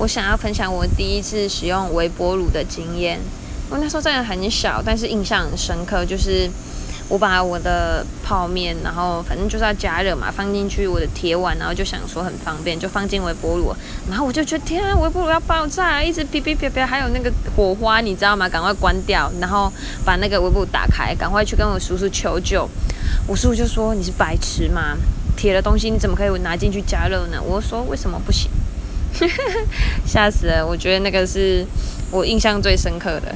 我想要分享我第一次使用微波炉的经验。我那时候真的很小，但是印象很深刻，就是我把我的泡面，然后反正就是要加热嘛，放进去我的铁碗，然后就想说很方便，就放进微波炉。然后我就觉得天啊，微波炉要爆炸，一直哔哔哔哔，还有那个火花，你知道吗？赶快关掉，然后把那个微波炉打开，赶快去跟我叔叔求救。我叔叔就说：“你是白痴吗？铁的东西你怎么可以拿进去加热呢？”我说：“为什么不行？” 吓死了！我觉得那个是我印象最深刻的。